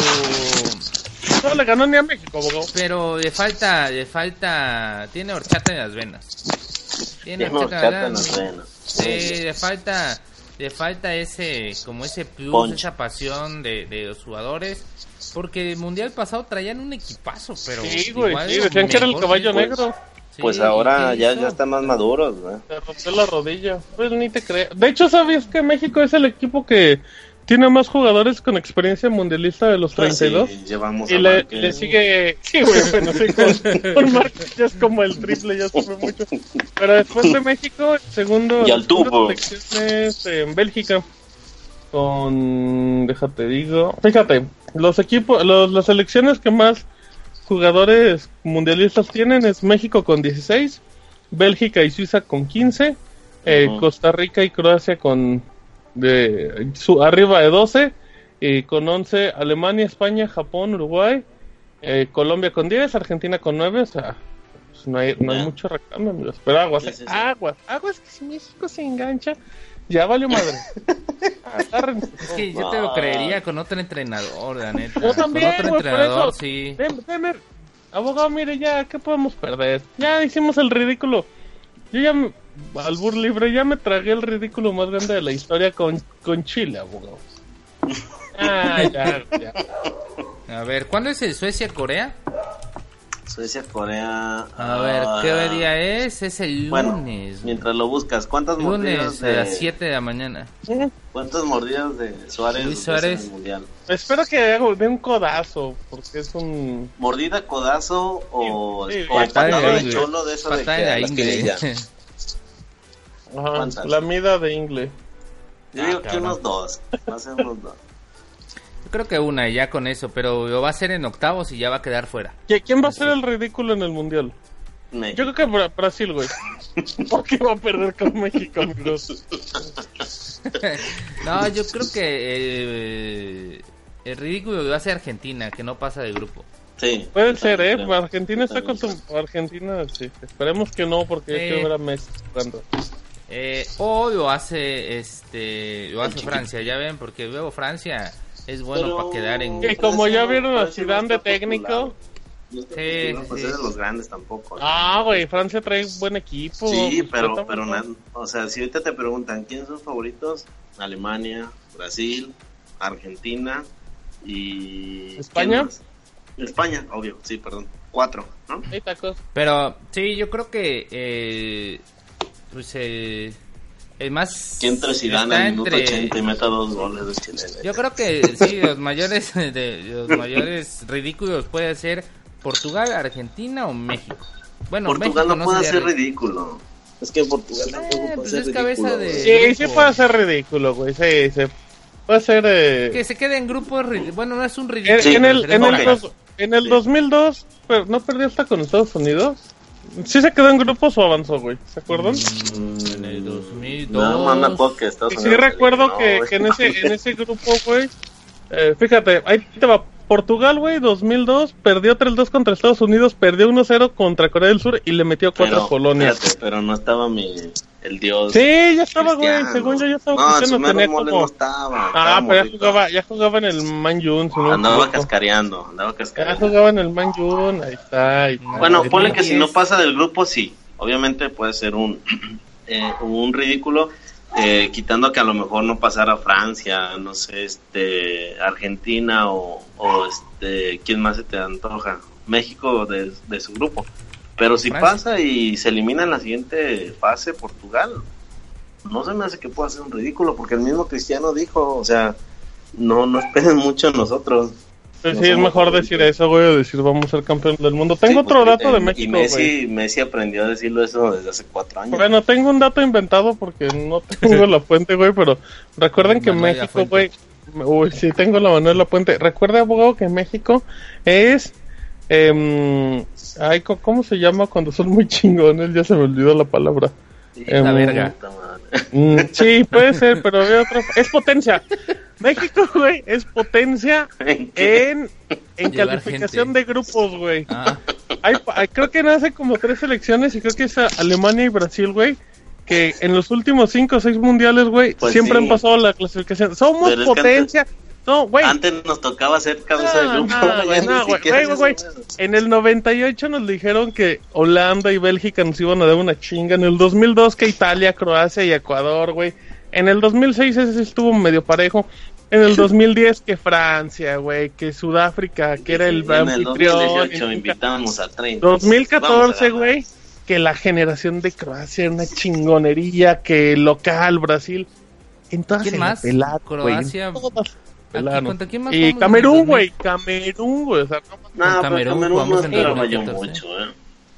No le ganó ni a México, pero le falta, le falta, tiene horchata en las venas. Tiene Tiene horchata, horchata en las venas. Sí, le falta, le falta ese, como ese plus, esa pasión de, de los jugadores. Porque el mundial pasado traían un equipazo, pero Sí, güey, sí, decían que era el caballo negro. Sí, Pues ¿y ahora ya, ya están más maduros, güey. Se rompió la rodilla. Pues ni te creo. De hecho, ¿sabías que México es el equipo que tiene más jugadores con experiencia mundialista de los 32? Pues Sí, llevamos Y a le, le sigue. Sí, güey, bueno, sí, con, con ya es como el triple, ya sube mucho. Pero después de México, el segundo. Y al tubo. es en Bélgica. Con. Déjate, digo. Fíjate, los equipos, los, las selecciones que más jugadores mundialistas tienen es México con 16, Bélgica y Suiza con 15, eh, Ujú. Costa Rica y Croacia con de, su, arriba de 12, y con 11 Alemania, España, Japón, Uruguay, eh, Colombia con 10, Argentina con 9, o sea, pues no hay, no hay mucho recambio, amigos. Pero aguas, Sí, sí, sí. aguas, aguas que si México se engancha, ya valió madre. Es que yo te lo creería con otro entrenador, la neta. Yo también, con otro entrenador, eso. sí. Dem- Demer, abogado, mire ya, ¿qué podemos perder? Ya hicimos el ridículo. Yo ya, me- al bur libre, ya me tragué el ridículo más grande de la historia con, con Chile, abogado. Ah, ya, ya. A ver, ¿cuándo es el Suecia-Corea? Suecia, Corea. A ver, ah, ¿qué día es? Es el Bueno, lunes. mientras lo buscas, ¿cuántas mordidas lunes a de, las 7 de la mañana. ¿Cuántas mordidas de Suárez, Luis Suárez. en el mundial? Espero que haga de un codazo, porque es un... ¿Mordida, codazo o, Sí, o patada patada de de ingle. cholo de eso de que Patada de a que ingle. ya? Ajá, la mida de Ingle. Yo Ah, digo que unos dos. Va a ser unos dos. Creo que una y ya con eso, pero lo va a hacer en octavos y ya va a quedar fuera. ¿Qui- ¿Quién va a ser el ridículo en el mundial? México. Yo creo que Bra- Brasil, güey. Porque va a perder con México, amigos. no, yo creo que eh, el ridículo lo hace Argentina, que no pasa de grupo. Sí. Puede ser, ¿eh? creo. Argentina está con su... Argentina, sí. Esperemos que no, porque hay Sí. que ver a Messi. Eh, o lo hace este lo hace. Francia, ya ven, porque luego Francia es bueno Pero- para quedar en... Y como ya vieron a no Zidane de técnico. No está Sí, sí, para sí. ser de los grandes tampoco. ¿no? Ah, güey, Francia trae buen equipo. Sí, Pues, pero, pero na- o sea, si ahorita te preguntan quiénes son sus favoritos, Alemania, Brasil, Argentina y ¿España? España, obvio, sí, perdón, cuatro, ¿no? Hay tacos. Pero sí, yo creo que eh, pues eh, el más Que entre Zidane al minuto entre- 80 y meta dos goles de. Yo creo que sí, los mayores de los mayores ridículos puede ser Portugal, Argentina o México. Bueno, Portugal México no puede ser ri- ridículo. Es que Portugal tampoco Eh, puede pues ser es cabeza ridículo, de-. Sí, sí puede ser ridículo, güey. Sí, sí. Puede ser. Eh... que se quede en grupos, bueno, no es un En, ridículo. Sí, en el, en, el dos- en el 2002, pero ¿no perdió hasta con Estados Unidos? ¿Sí se quedó en grupos o avanzó, güey? ¿Se acuerdan? Mm, En el 2002. No, no me acuerdo que sí recuerdo que en, ese, en ese grupo, güey, eh, fíjate, ahí te va. Portugal, güey, 2002, perdió 3-2 contra Estados Unidos, perdió 1-0 contra Corea del Sur y le metió 4 Pero, a Polonia. pero no estaba mi el dios. Sí, ya estaba, güey, según yo ya estaba No, Cristiano, tenía como... no estaba. Ah, estaba pero ya jugaba, ya jugaba en el Manjun, si no Andaba cascareando, andaba Ya cascareando. jugaba en el Manjun, ahí está. ahí está. Bueno, ponle que si no 2010. pasa del grupo, sí. Obviamente puede ser un, eh, un ridículo. Eh, quitando que a lo mejor no pasara Francia, no sé, este, Argentina o, o este, ¿quién más se te antoja? México de, de su grupo. Pero si Francia. pasa y se elimina en la siguiente fase Portugal, no se me hace que pueda ser un ridículo, porque el mismo Cristiano dijo, o sea, no, no esperen mucho en nosotros. Pues No sí, es mejor decir eso, güey, o decir vamos a ser campeón del mundo. Tengo Sí, otro dato de eh, México, Y güey. Messi, Messi aprendió a decirlo eso desde hace cuatro años. Bueno, tengo un dato inventado porque no tengo la fuente, güey, pero recuerden que Manuel México, güey, uy, sí tengo la Manuel La Puente. Recuerda, abogado, que México es, em, ay, ¿cómo se llama cuando son muy chingones? Ya se me olvidó la palabra. La La Em, verga. Mm, sí, puede ser, pero había otra. Es potencia. México, güey, es potencia ¿En en, calificación gente. de grupos, güey. Ah, Hay, hay- creo que hace como tres selecciones y creo que es Alemania y Brasil, güey. Que en los últimos cinco o seis mundiales, güey, Pues siempre sí. han pasado la clasificación. Somos Pero es que potencia. No, güey. Antes nos tocaba ser cabeza de No, grupo. no, güey, no, güey, güey. En el 98 nos dijeron que Holanda y Bélgica nos iban a dar una chinga. En el 2002 que Italia, Croacia y Ecuador, güey. En el 2006 ese estuvo medio parejo. En el 2010 que Francia, güey, que Sudáfrica, que era el en el anfitrión. 2018 y- invitábamos a 30. 2014, güey, que la generación de Croacia era una chingonería, que local, Brasil. En todas ¿Quién más? Croacia. todas se Aquí. ¿contra quién más Y en Camerún, el güey, Camerún, güey, o sea, no No, Con pero Camerún Camerún no en esperaba yo 2014. mucho, eh.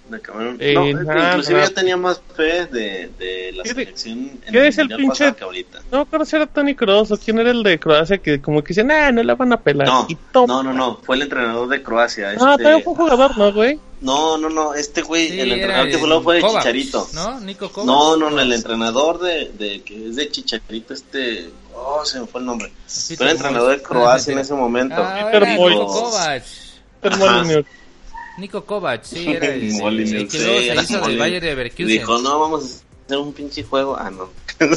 De Camerún. Eh, no, que nada, inclusive nada. yo tenía más fe de, de la ¿Qué de- selección en qué es el mundial pinche- que ahorita. No acuerdo si era Tony Kroos o quién era el de Croacia que como que dicen, nah, no la van a pelar. No, y no, no, no, fue el entrenador de Croacia. Ah, este- también fue un jugador, ¿no, güey? No, no, no, este güey, Sí, el entrenador que el fue fue de Kovac, Chicharito. ¿No? Nico Kovac. No, no, no, el entrenador de, de que es de Chicharito, este, oh, se me fue el nombre. Fue el entrenador de. Croacia Ah, en ese momento. Ah, Peter. Nico Kovac. Peter. Nico Kovac, sí, era el, el, Molyneux, el que luego sí, se hizo del. Bayern de Leverkusen. dijo, no, vamos a hacer un pinche juego. Ah, no.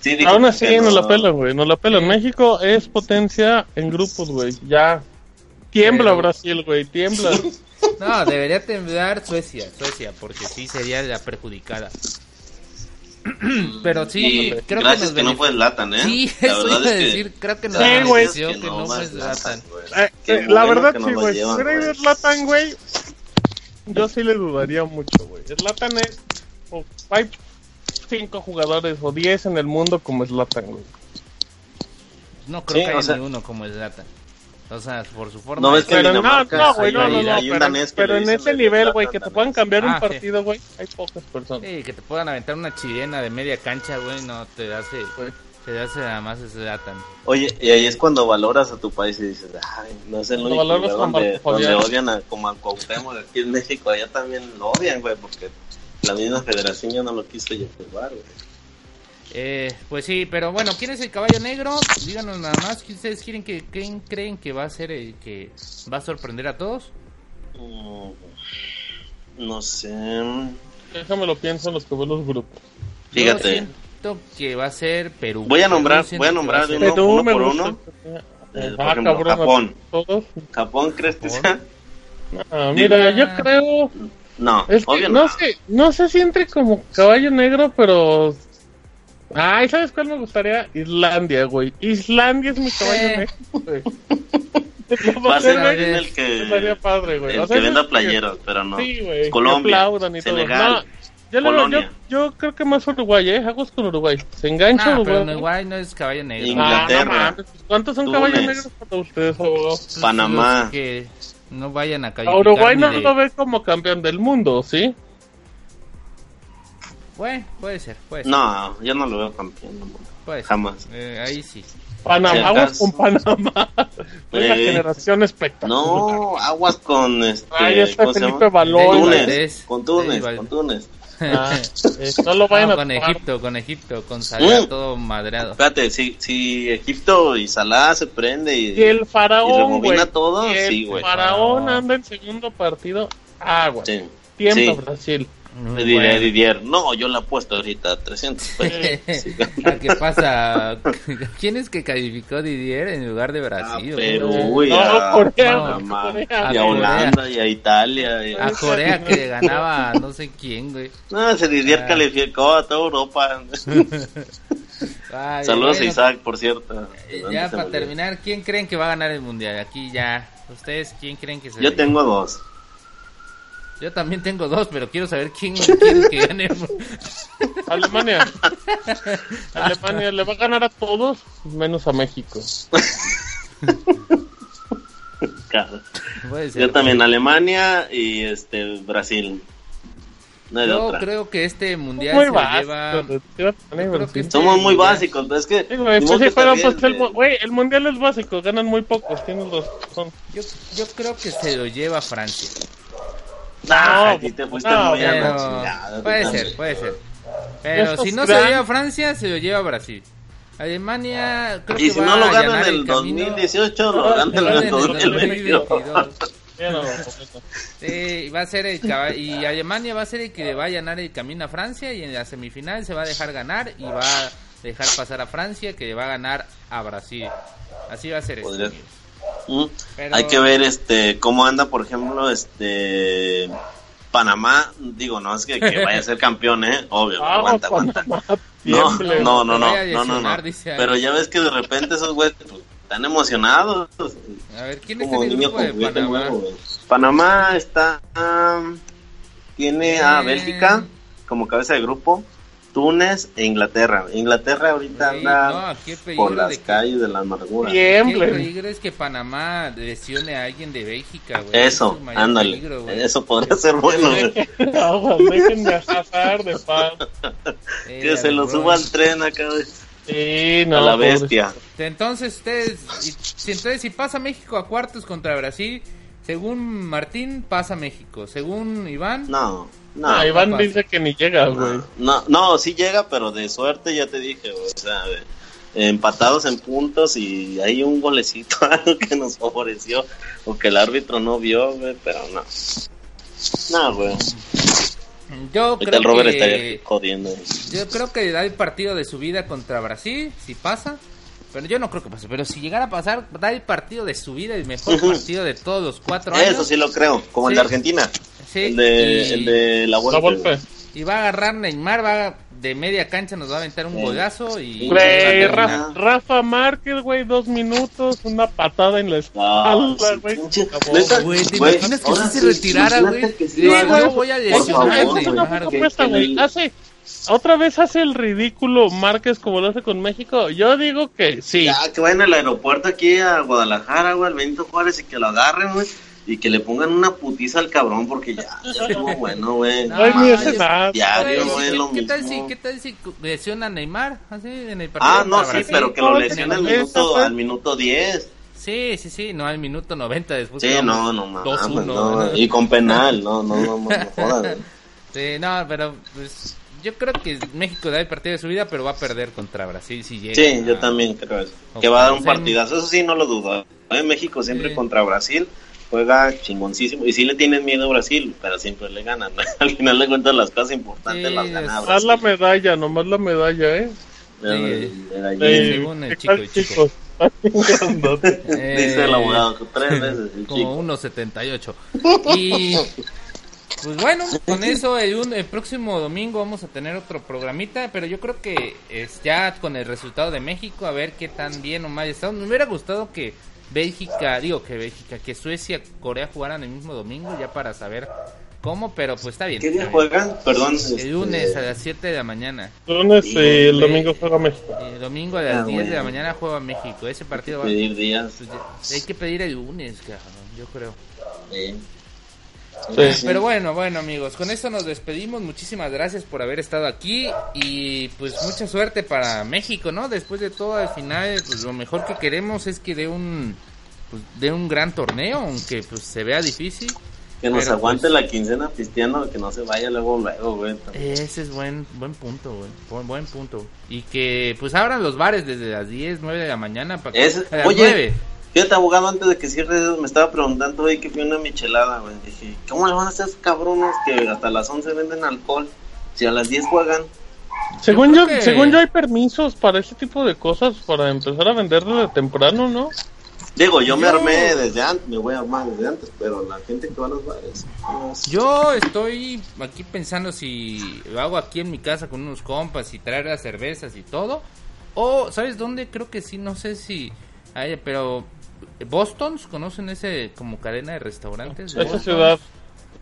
sí, dijo Aún así, que nos la no. pelan, güey, nos la pelan. Sí. México es potencia en grupos, güey, ya. Tiembla Pero- Brasil, güey, tiembla. No, debería temblar Suecia, Suecia, porque sí sería la perjudicada. Pero sí, creo que gracias nos que, no fue Zlatan, ¿eh? Sí, La eso verdad iba a es que- decir, creo que nos Sí, benefició que no fue Zlatan. Eh, eh, la verdad que sí, güey. Si. Zlatan, güey, yo sí le dudaría mucho, güey. Zlatan es... o hay cinco jugadores o diez en el mundo como Zlatan, güey. No creo Sí, que haya sea- ni uno como Zlatan. O sea, por su forma No de ves que. Pero no, Dinamarca, no, güey, no, hay- no, no, hay un pero, danés que pero le en ese el nivel, güey, que te puedan cambiar un Ah, sí. partido, güey, hay pocas personas. Sí, que te puedan aventar una chilena de media cancha, güey, no te hace, te hace nada más Zlatan. Oye, y ahí es cuando valoras a tu país y dices, ay, no es el único lugar donde, donde odian a, como a Cuauhtémoc aquí en México, allá también lo odian, güey, porque la misma federación ya no lo quiso llevar, güey. Eh, pues sí, pero bueno, ¿quién es el caballo negro? Díganos nada más, ¿quién ustedes quieren que, quién creen que va a ser el que va a sorprender a todos? Mm, No sé, Déjame lo pienso en los que los grupos. Yo fíjate, siento que va a ser Perú. Voy a nombrar- voy a nombrar de uno- Perú me por uno. Eh, por Ah, ejemplo, cabrón, Japón. Todos. Japón, ¿crees que sea? Ah, mira, yo creo... No, Es que obvio no no. sé, no sé si entre como caballo negro, pero... Ay, ¿sabes cuál me gustaría? Islandia, güey. Islandia es mi caballo Eh. negro, güey. Va a ser alguien el que, Estaría padre, güey. el O sea, que venda eso- playeros, pero no. Sí, güey. que Colombia, y todo. Senegal, No, yo, yo, yo creo que más Uruguay, ¿eh? Aguas con Uruguay. Se engancha Ah, pero Uruguay. en Uruguay no es caballo negro. Ingl- Ah, no Inglaterra. mames, ¿Cuántos son Túnez. caballos negros para ustedes, abogado? Pues, Panamá. Que no vayan a calificar Uruguay no de- lo ve como campeón del mundo, ¿sí? Bueno, puede ser, puede ser. No, yo no lo veo campeón. no, puede ser. jamás. Eh, ahí sí. Panamá, aguas con Panamá. Eh. generación espectacular. No, aguas con este. ¿cómo se Felipe? Balón. Túnez, con Túnez, con Túnez. Ah, eh, no lo vayan No, a con tomar. Egipto, con Egipto, con Salah Mm. todo madreado. Espérate, si, si Egipto y Salah se prende y, Y el faraón, güey. todo, Y el sí, güey. faraón Faraón. anda en segundo partido. Agua. Sí. Tiempo Sí. Brasil. Le diré a Bueno. Didier, no, yo la apuesto ahorita a 300 pesos. Ah, ¿Qué pasa? ¿Quién es que calificó Didier en lugar de A Brasil? Perú y No, a, Corea, a Panamá, Corea. y a. Holanda y a Italia. y a- A Corea que le ganaba a no sé quién, güey. No, ese Didier Ah. calificó a toda Europa. Ay, Saludos a bueno, Isaac, por cierto. eh, Ya para me terminar, ¿quién creen que va a ganar el mundial? Aquí ya. ¿Ustedes quién creen que se Yo tengo dos. Yo también tengo dos, pero quiero saber quién quiere que gane. Alemania. Alemania le va a ganar a todos, menos a México. Claro. Yo también Alemania y este Brasil. No Yo otra. creo que este mundial Muy se básico. lleva. Somos muy básicos, pero es que. Sí, güey, pues pues el, güey, el mundial es básico, ganan muy pocos, tienes razón. Yo, yo creo que se lo lleva Francia. Ah, No, sí te fuiste no, muy a Pero chingada, puede ser, puede ser. Pero si no se gran- lo lleva Francia, se lo lleva Brasil. Alemania creo Y que si va no lo a ganan en el camino. 2018, lo ganan en el en el 2022. 2022. Ya no, Sí, va a ser el y Alemania va a ser el que le va a allanar el camino a Francia y en la semifinal se va a dejar ganar y va a dejar pasar a Francia que le va a ganar a Brasil. Así va a ser esto, Podría- amigos. Mm. Pero- Hay que ver este cómo anda, por ejemplo, este Panamá. Digo, no es que, que vaya a ser campeón, ¿eh? Obvio, Ah, aguanta, aguanta. No, no, no, no, no, no, Pero ya ves que de repente esos güeyes pues, están emocionados. A ver, ¿quién Como en el niño grupo de Panamá? nuevo. Panamá está um, tiene a. Bélgica como cabeza de grupo, Túnez e Inglaterra. Inglaterra ahorita anda no, qué por las de que- calles de la amargura. Qué Tiemble. peligro es que Panamá lesione a alguien de Bélgica, güey. Eso, Es ándale. peligro, güey. Eso podría ser bueno. güey. Aguas, dejen de azar de pan. Eh, Que se lo bro. suba al tren acá güey, Sí, no, a la pobre. bestia. Entonces ustedes, si, entonces si pasa México a cuartos contra Brasil, según Martín pasa México, según Iván, No, no. Ah, Iván capaz. dice que ni llega, güey. No, no, sí llega, pero de suerte ya te dije, güey, o sea, empatados en puntos y hay un golecito algo que nos favoreció o que el árbitro no vio, güey, pero no. No, güey. yo Ahorita creo el Robert que estaría jodiendo. yo creo que da el partido de su vida contra Brasil, si pasa. Pero yo no creo que pase, pero si llegara a pasar, da el partido de su vida, el mejor partido de todos los cuatro años. Eso sí lo creo, como el de Argentina. Sí, el, de, y- el de la La Volpe. golpe. Y va a agarrar Neymar, va de media cancha, nos va a aventar un Sí. golazo y... Güey, a. Rafa, Rafa Márquez, güey, dos minutos, una patada en la espalda, güey. Güey, ¿te imaginas que se retirara, güey? sí güey, voy a Hace, otra vez hace el ridículo Márquez como lo hace con México. Yo digo que sí. Ya, que vayan al aeropuerto aquí a Guadalajara, güey, al Benito Juárez y que lo agarren, güey. Y que le pongan una putiza al cabrón porque ya, ya estuvo bueno, güey. No, No yo- ese nada. Diario, Güey, güey, ¿qué- lo ¿qué, tal si, mismo. ¿Qué tal si lesiona a Neymar? Así en el partido Ah, no, sí, Brasil? pero que lo No, lesione al minuto, al minuto 10. Sí, sí, sí, no al minuto 90 después. Sí, no, no mames, 2-1, no, ¿no? y con penal, no, no, no, no, no jodas. Sí, no, pero pues yo creo que México da el partido de su vida, pero va a perder contra Brasil si llega. Sí, yo también creo eso. Que va a dar un partidazo, eso sí, no lo dudo. ¿eh? México siempre Sí. contra Brasil juega chingoncísimo. Y sí le tienen miedo a Brasil, pero siempre le ganan. Al final de cuentas, las cosas importantes Sí, las gana es- Más Brasil. la medalla, nomás la medalla, ¿eh? Eh. Eh, Dice el abogado, tres veces el Como chico. 1.78. Y pues bueno, con eso el, un- el próximo domingo vamos a tener otro programita, pero yo creo que es ya con el resultado de México, a ver qué tan bien o mal estamos. Me hubiera gustado que Bélgica, digo que Bélgica, que Suecia, Corea jugaran el mismo domingo ya para saber cómo, pero pues está bien. ¿Qué día bien. juegan? Perdón. este, El lunes a las 7 de la mañana. Lunes y el domingo juega México. El domingo a las Ah, 10 de la mañana juega México. Ese partido va... Pedir días. pues, hay que pedir el lunes, cabrón, yo creo. Sí. Sí. Pero bueno, bueno amigos, con esto nos despedimos. Muchísimas gracias por haber estado aquí y pues mucha suerte para México, ¿no? Después de todo, al final, pues lo mejor que queremos es que dé un pues, dé un gran torneo, aunque pues se vea difícil. Que nos Pero, aguante pues, la quincena pisteando, que no se vaya luego, luego, güey. Ese es buen buen punto, güey. Buen, buen punto. Y que pues abran los bares desde las 10, 9 de la mañana para que Es- a las oye, 9. Fíjate, abogado, antes de que cierres, me estaba preguntando hoy que fui una michelada, güey. Dije, ¿cómo le van a hacer a esos cabrones que hasta las 11 venden alcohol? Si a las 10 juegan. Según Yo yo, creo que- según yo hay permisos para ese tipo de cosas para empezar a vender desde temprano, ¿no? Digo, yo me armé desde antes, me voy a armar desde antes, pero la gente que va a los bares. no sé. Yo estoy aquí pensando si lo hago aquí en mi casa con unos compas y traer las cervezas y todo. O, ¿sabes dónde? Creo que sí, no sé si hay, pero Boston, ¿conocen ese como cadena de restaurantes? Esa ciudad.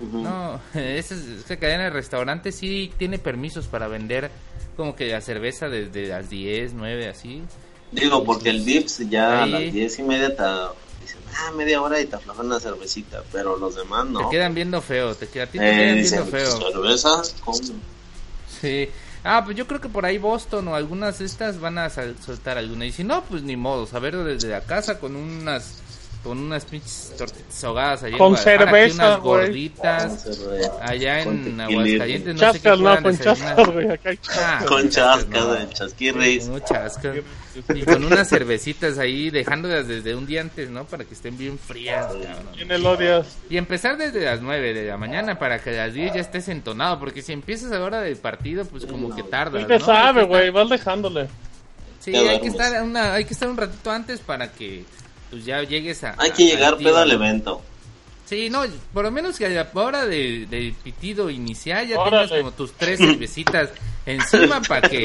No, esa, esa cadena de restaurantes sí tiene permisos para vender como que la cerveza desde las 10, 9, así. Digo, porque el Vips ya a las 10 y media te dicen, ah, media hora y te aflojan una cervecita, pero los demás no. Te quedan viendo feo, te, queda- a ti te Eh, quedan dicen, viendo feo. ¿cerveza? ¿Cómo? Sí. Ah, pues yo creo que por ahí Boston o algunas de estas van a soltar alguna. Y si no, pues ni modo, saberlo desde la casa con unas con unas pinches tortitas ahogadas allá en Con aquí cerveza, unas güey. gorditas. Allá Con en. Aguascalientes no sé qué Chascas, no, con chascas, güey. Acá hay Ah, Con chascas, no. de chasquirris. Con chascas. Y con unas cervecitas ahí, dejándolas desde un día antes, ¿no? Para que estén bien frías, cabrón. ¿Quién el odias? Y empezar desde las 9 de la mañana para que a las 10 ya estés entonado, porque si empiezas a la hora del partido, pues como que tardas, ¿no? sabe, güey. Vas dejándole. Sí, hay que, estar una, hay que estar un ratito antes para que pues ya llegues a... Hay a- que llegar al pedo al evento. Sí, no, por lo menos que a la hora de- del pitido inicial ya Órale. tengas como tus tres cervecitas encima para que...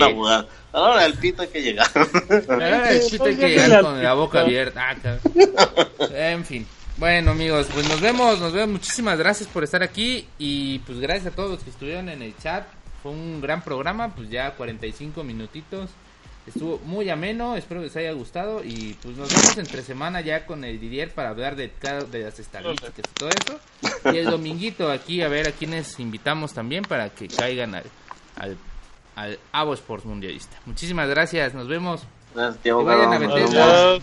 Ahora el pito hay que llegar. Ahora el chiste hay que Póngale llegar con la boca abierta. Ah, en fin. Bueno, amigos, pues nos vemos, nos vemos. Muchísimas gracias por estar aquí y pues gracias a todos los que estuvieron en el chat. Fue un gran programa, pues ya 45 minutitos. Estuvo muy ameno, espero que les haya gustado y pues nos vemos entre semana ya con el Didier para hablar de cada de las estadísticas y todo eso. Y el dominguito aquí a ver a quienes invitamos también para que caigan al al, al Avo Sports Mundialista. Muchísimas gracias, nos vemos. Gracias, tío, Que vayan a. Bethesda.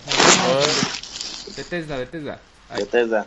Bethesda, Bethesda. Bethesda.